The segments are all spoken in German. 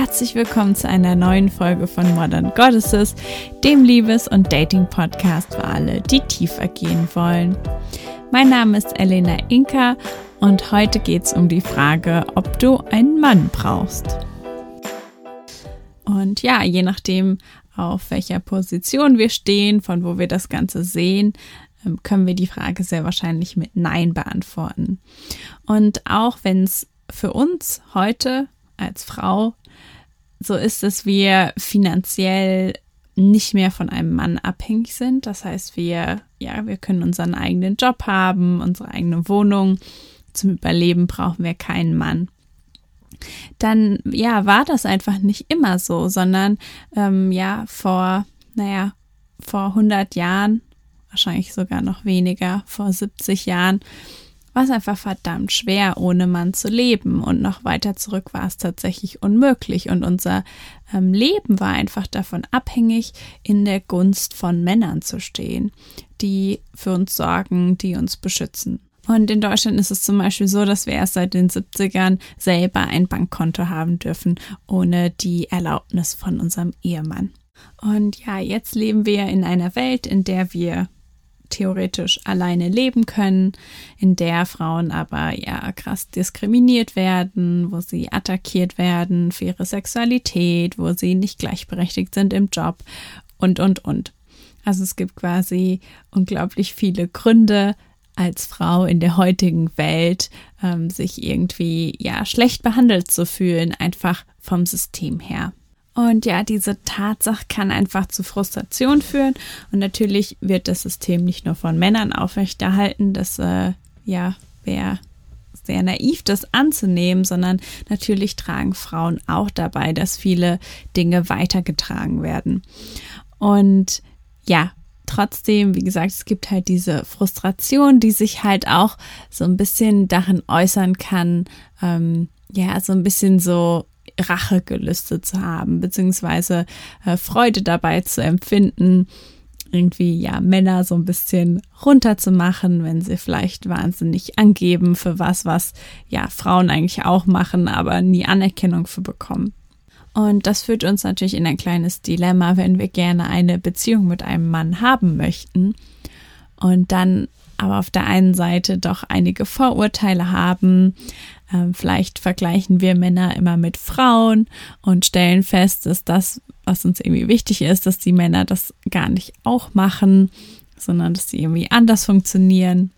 herzlich willkommen zu einer neuen Folge von Modern Goddesses, dem Liebes- und Dating-Podcast für alle, die tiefer gehen wollen. Mein Name ist Elena Inka und heute geht es um die Frage, ob du einen Mann brauchst. Und ja, je nachdem, auf welcher Position wir stehen, von wo wir das Ganze sehen, ähm, können wir die Frage sehr wahrscheinlich mit Nein beantworten. Und auch wenn es für uns heute als Frau so ist, dass wir finanziell nicht mehr von einem Mann abhängig sind. Das heißt, wir, ja, wir können unseren eigenen Job haben, unsere eigene Wohnung. Zum Überleben brauchen wir keinen Mann. Dann, ja, war das einfach nicht immer so, sondern, ähm, ja, vor, naja, vor 100 Jahren, wahrscheinlich sogar noch weniger, vor 70 Jahren, war es einfach verdammt schwer, ohne Mann zu leben. Und noch weiter zurück war es tatsächlich unmöglich. Und unser ähm, Leben war einfach davon abhängig, in der Gunst von Männern zu stehen, die für uns sorgen, die uns beschützen. Und in Deutschland ist es zum Beispiel so, dass wir erst seit den 70ern selber ein Bankkonto haben dürfen, ohne die Erlaubnis von unserem Ehemann. Und ja, jetzt leben wir in einer Welt, in der wir theoretisch alleine leben können, in der Frauen aber ja krass diskriminiert werden, wo sie attackiert werden für ihre Sexualität, wo sie nicht gleichberechtigt sind im Job und, und, und. Also es gibt quasi unglaublich viele Gründe, als Frau in der heutigen Welt ähm, sich irgendwie ja schlecht behandelt zu fühlen, einfach vom System her. Und ja, diese Tatsache kann einfach zu Frustration führen. Und natürlich wird das System nicht nur von Männern aufrechterhalten. Das äh, ja wäre sehr naiv, das anzunehmen, sondern natürlich tragen Frauen auch dabei, dass viele Dinge weitergetragen werden. Und ja, trotzdem, wie gesagt, es gibt halt diese Frustration, die sich halt auch so ein bisschen darin äußern kann, ähm, ja, so ein bisschen so Rachegelüste zu haben, beziehungsweise äh, Freude dabei zu empfinden, irgendwie ja Männer so ein bisschen runterzumachen, wenn sie vielleicht wahnsinnig angeben für was, was ja Frauen eigentlich auch machen, aber nie Anerkennung für bekommen. Und das führt uns natürlich in ein kleines Dilemma, wenn wir gerne eine Beziehung mit einem Mann haben möchten und dann aber auf der einen Seite doch einige Vorurteile haben, ähm, vielleicht vergleichen wir Männer immer mit Frauen und stellen fest, dass das, was uns irgendwie wichtig ist, dass die Männer das gar nicht auch machen, sondern dass sie irgendwie anders funktionieren.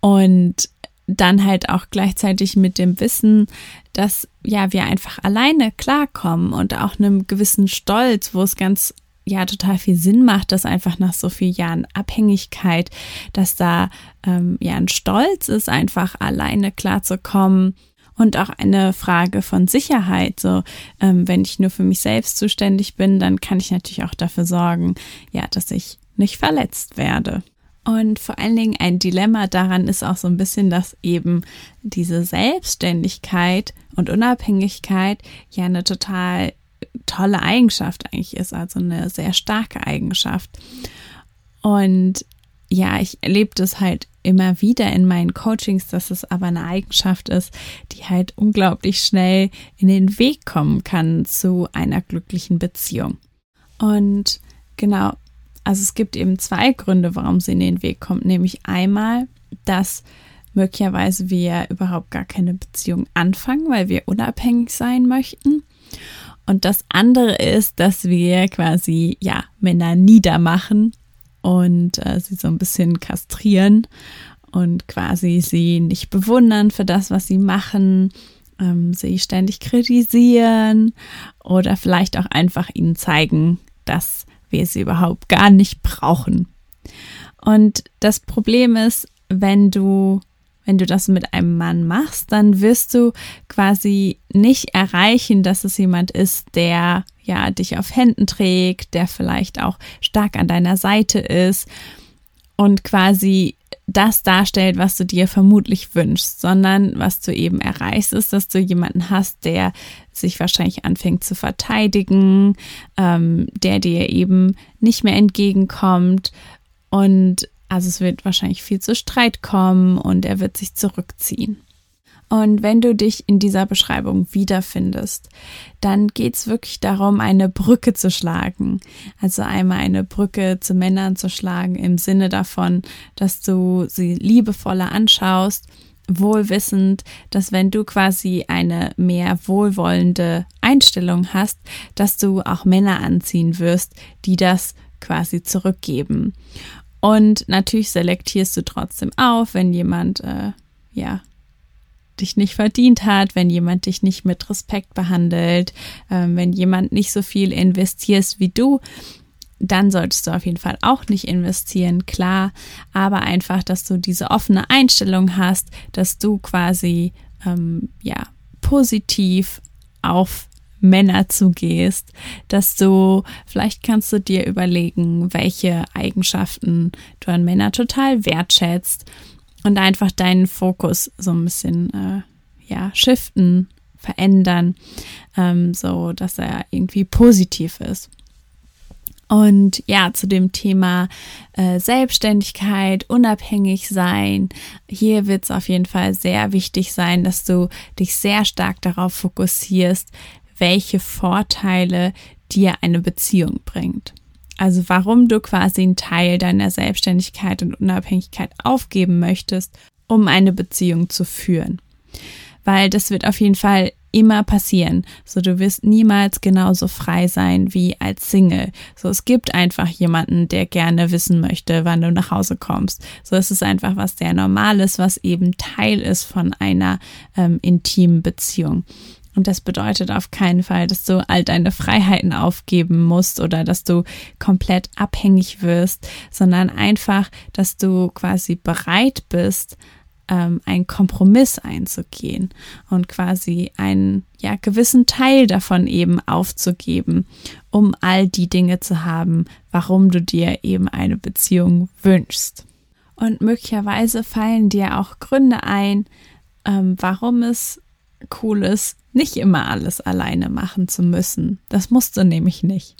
Und dann halt auch gleichzeitig mit dem Wissen, dass ja wir einfach alleine klarkommen und auch einem gewissen Stolz, wo es ganz ja total viel Sinn macht, dass einfach nach so vielen Jahren Abhängigkeit, dass da ähm, ja ein Stolz ist, einfach alleine klarzukommen und auch eine Frage von Sicherheit. So, ähm, wenn ich nur für mich selbst zuständig bin, dann kann ich natürlich auch dafür sorgen, ja, dass ich nicht verletzt werde. Und vor allen Dingen ein Dilemma daran ist auch so ein bisschen, dass eben diese Selbstständigkeit und Unabhängigkeit ja eine total tolle Eigenschaft eigentlich ist, also eine sehr starke Eigenschaft. Und ja, ich erlebe das halt immer wieder in meinen Coachings, dass es aber eine Eigenschaft ist, die halt unglaublich schnell in den Weg kommen kann zu einer glücklichen Beziehung. Und genau, also es gibt eben zwei Gründe, warum sie in den Weg kommt, nämlich einmal, dass möglicherweise wir überhaupt gar keine Beziehung anfangen, weil wir unabhängig sein möchten. Und das andere ist, dass wir quasi, ja, Männer niedermachen und äh, sie so ein bisschen kastrieren und quasi sie nicht bewundern für das, was sie machen, ähm, sie ständig kritisieren oder vielleicht auch einfach ihnen zeigen, dass wir sie überhaupt gar nicht brauchen. Und das Problem ist, wenn du wenn du das mit einem Mann machst, dann wirst du quasi nicht erreichen, dass es jemand ist, der ja dich auf Händen trägt, der vielleicht auch stark an deiner Seite ist und quasi das darstellt, was du dir vermutlich wünschst, sondern was du eben erreichst, ist, dass du jemanden hast, der sich wahrscheinlich anfängt zu verteidigen, ähm, der dir eben nicht mehr entgegenkommt und also es wird wahrscheinlich viel zu Streit kommen und er wird sich zurückziehen. Und wenn du dich in dieser Beschreibung wiederfindest, dann geht's wirklich darum, eine Brücke zu schlagen. Also einmal eine Brücke zu Männern zu schlagen im Sinne davon, dass du sie liebevoller anschaust, wohlwissend, dass wenn du quasi eine mehr wohlwollende Einstellung hast, dass du auch Männer anziehen wirst, die das quasi zurückgeben. Und natürlich selektierst du trotzdem auf, wenn jemand äh, ja dich nicht verdient hat, wenn jemand dich nicht mit Respekt behandelt, äh, wenn jemand nicht so viel investiert wie du, dann solltest du auf jeden Fall auch nicht investieren, klar, aber einfach, dass du diese offene Einstellung hast, dass du quasi ähm, ja positiv auf Männer zugehst, dass du vielleicht kannst du dir überlegen, welche Eigenschaften du an Männer total wertschätzt und einfach deinen Fokus so ein bisschen äh, ja shiften, verändern, ähm, so dass er irgendwie positiv ist. Und ja, zu dem Thema äh, Selbstständigkeit, unabhängig sein, hier wird es auf jeden Fall sehr wichtig sein, dass du dich sehr stark darauf fokussierst, welche Vorteile dir eine Beziehung bringt. Also warum du quasi einen Teil deiner Selbstständigkeit und Unabhängigkeit aufgeben möchtest, um eine Beziehung zu führen. Weil das wird auf jeden Fall immer passieren. So, du wirst niemals genauso frei sein wie als Single. So, es gibt einfach jemanden, der gerne wissen möchte, wann du nach Hause kommst. So, es ist einfach was sehr Normales, was eben Teil ist von einer ähm, intimen Beziehung. Und das bedeutet auf keinen Fall, dass du all deine Freiheiten aufgeben musst oder dass du komplett abhängig wirst, sondern einfach, dass du quasi bereit bist, ähm, einen Kompromiss einzugehen und quasi einen ja gewissen Teil davon eben aufzugeben, um all die Dinge zu haben, warum du dir eben eine Beziehung wünschst. Und möglicherweise fallen dir auch Gründe ein, ähm, warum es cool ist, nicht immer alles alleine machen zu müssen. Das musst du nämlich nicht.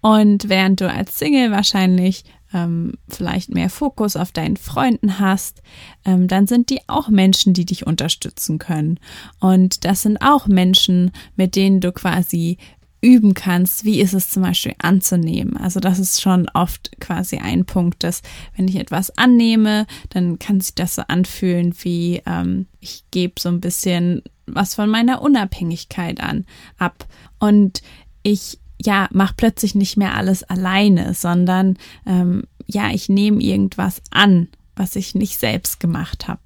Und während du als Single wahrscheinlich ähm, vielleicht mehr Fokus auf deinen Freunden hast, ähm, dann sind die auch Menschen, die dich unterstützen können. Und das sind auch Menschen, mit denen du quasi üben kannst, wie ist es zum Beispiel anzunehmen. Also das ist schon oft quasi ein Punkt, dass wenn ich etwas annehme, dann kann sich das so anfühlen wie ähm, ich gebe so ein bisschen was von meiner Unabhängigkeit an ab und ich ja mach plötzlich nicht mehr alles alleine, sondern ähm, ja ich nehme irgendwas an, was ich nicht selbst gemacht habe.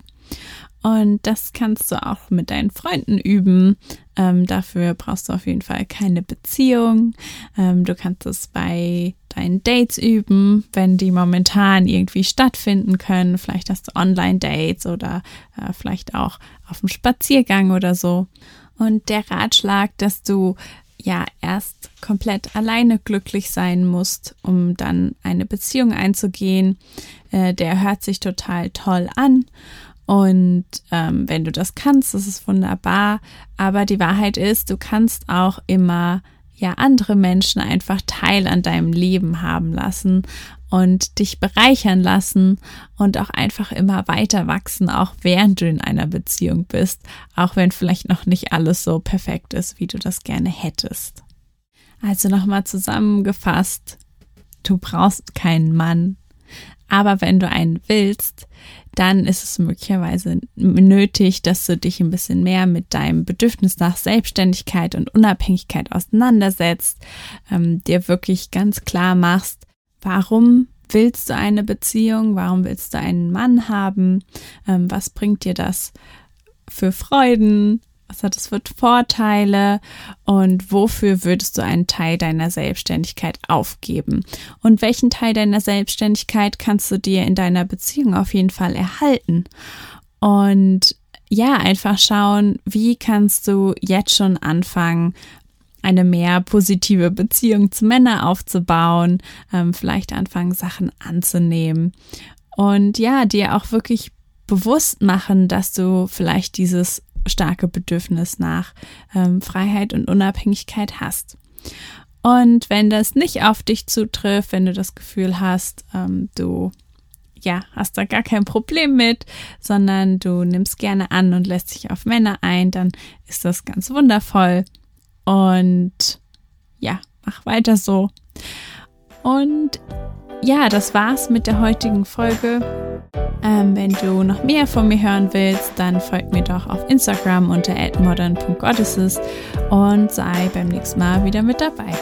Und das kannst du auch mit deinen Freunden üben. Ähm, dafür brauchst du auf jeden Fall keine Beziehung. Ähm, du kannst es bei deinen Dates üben, wenn die momentan irgendwie stattfinden können. Vielleicht hast du Online-Dates oder äh, vielleicht auch auf dem Spaziergang oder so. Und der Ratschlag, dass du ja erst komplett alleine glücklich sein musst, um dann eine Beziehung einzugehen, äh, der hört sich total toll an. Und ähm, wenn du das kannst, das ist wunderbar. Aber die Wahrheit ist, du kannst auch immer ja andere Menschen einfach Teil an deinem Leben haben lassen und dich bereichern lassen und auch einfach immer weiter wachsen, auch während du in einer Beziehung bist, auch wenn vielleicht noch nicht alles so perfekt ist, wie du das gerne hättest. Also nochmal zusammengefasst, du brauchst keinen Mann, aber wenn du einen willst, dann ist es möglicherweise nötig, dass du dich ein bisschen mehr mit deinem Bedürfnis nach Selbstständigkeit und Unabhängigkeit auseinandersetzt, ähm, dir wirklich ganz klar machst, warum willst du eine Beziehung, warum willst du einen Mann haben, ähm, was bringt dir das für Freuden, was hat es für Vorteile und wofür würdest du einen Teil deiner Selbstständigkeit aufgeben? Und welchen Teil deiner Selbstständigkeit kannst du dir in deiner Beziehung auf jeden Fall erhalten? Und ja, einfach schauen, wie kannst du jetzt schon anfangen, eine mehr positive Beziehung zu Männern aufzubauen, ähm, vielleicht anfangen, Sachen anzunehmen und ja, dir auch wirklich bewusst machen, dass du vielleicht dieses starke Bedürfnis nach ähm, Freiheit und Unabhängigkeit hast. Und wenn das nicht auf dich zutrifft, wenn du das Gefühl hast, ähm, du ja, hast da gar kein Problem mit, sondern du nimmst gerne an und lässt dich auf Männer ein, dann ist das ganz wundervoll. Und ja, mach weiter so. Und ja, das war's mit der heutigen Folge. Ähm, wenn du noch mehr von mir hören willst, dann folg mir doch auf Instagram unter modern.goddesses und sei beim nächsten Mal wieder mit dabei.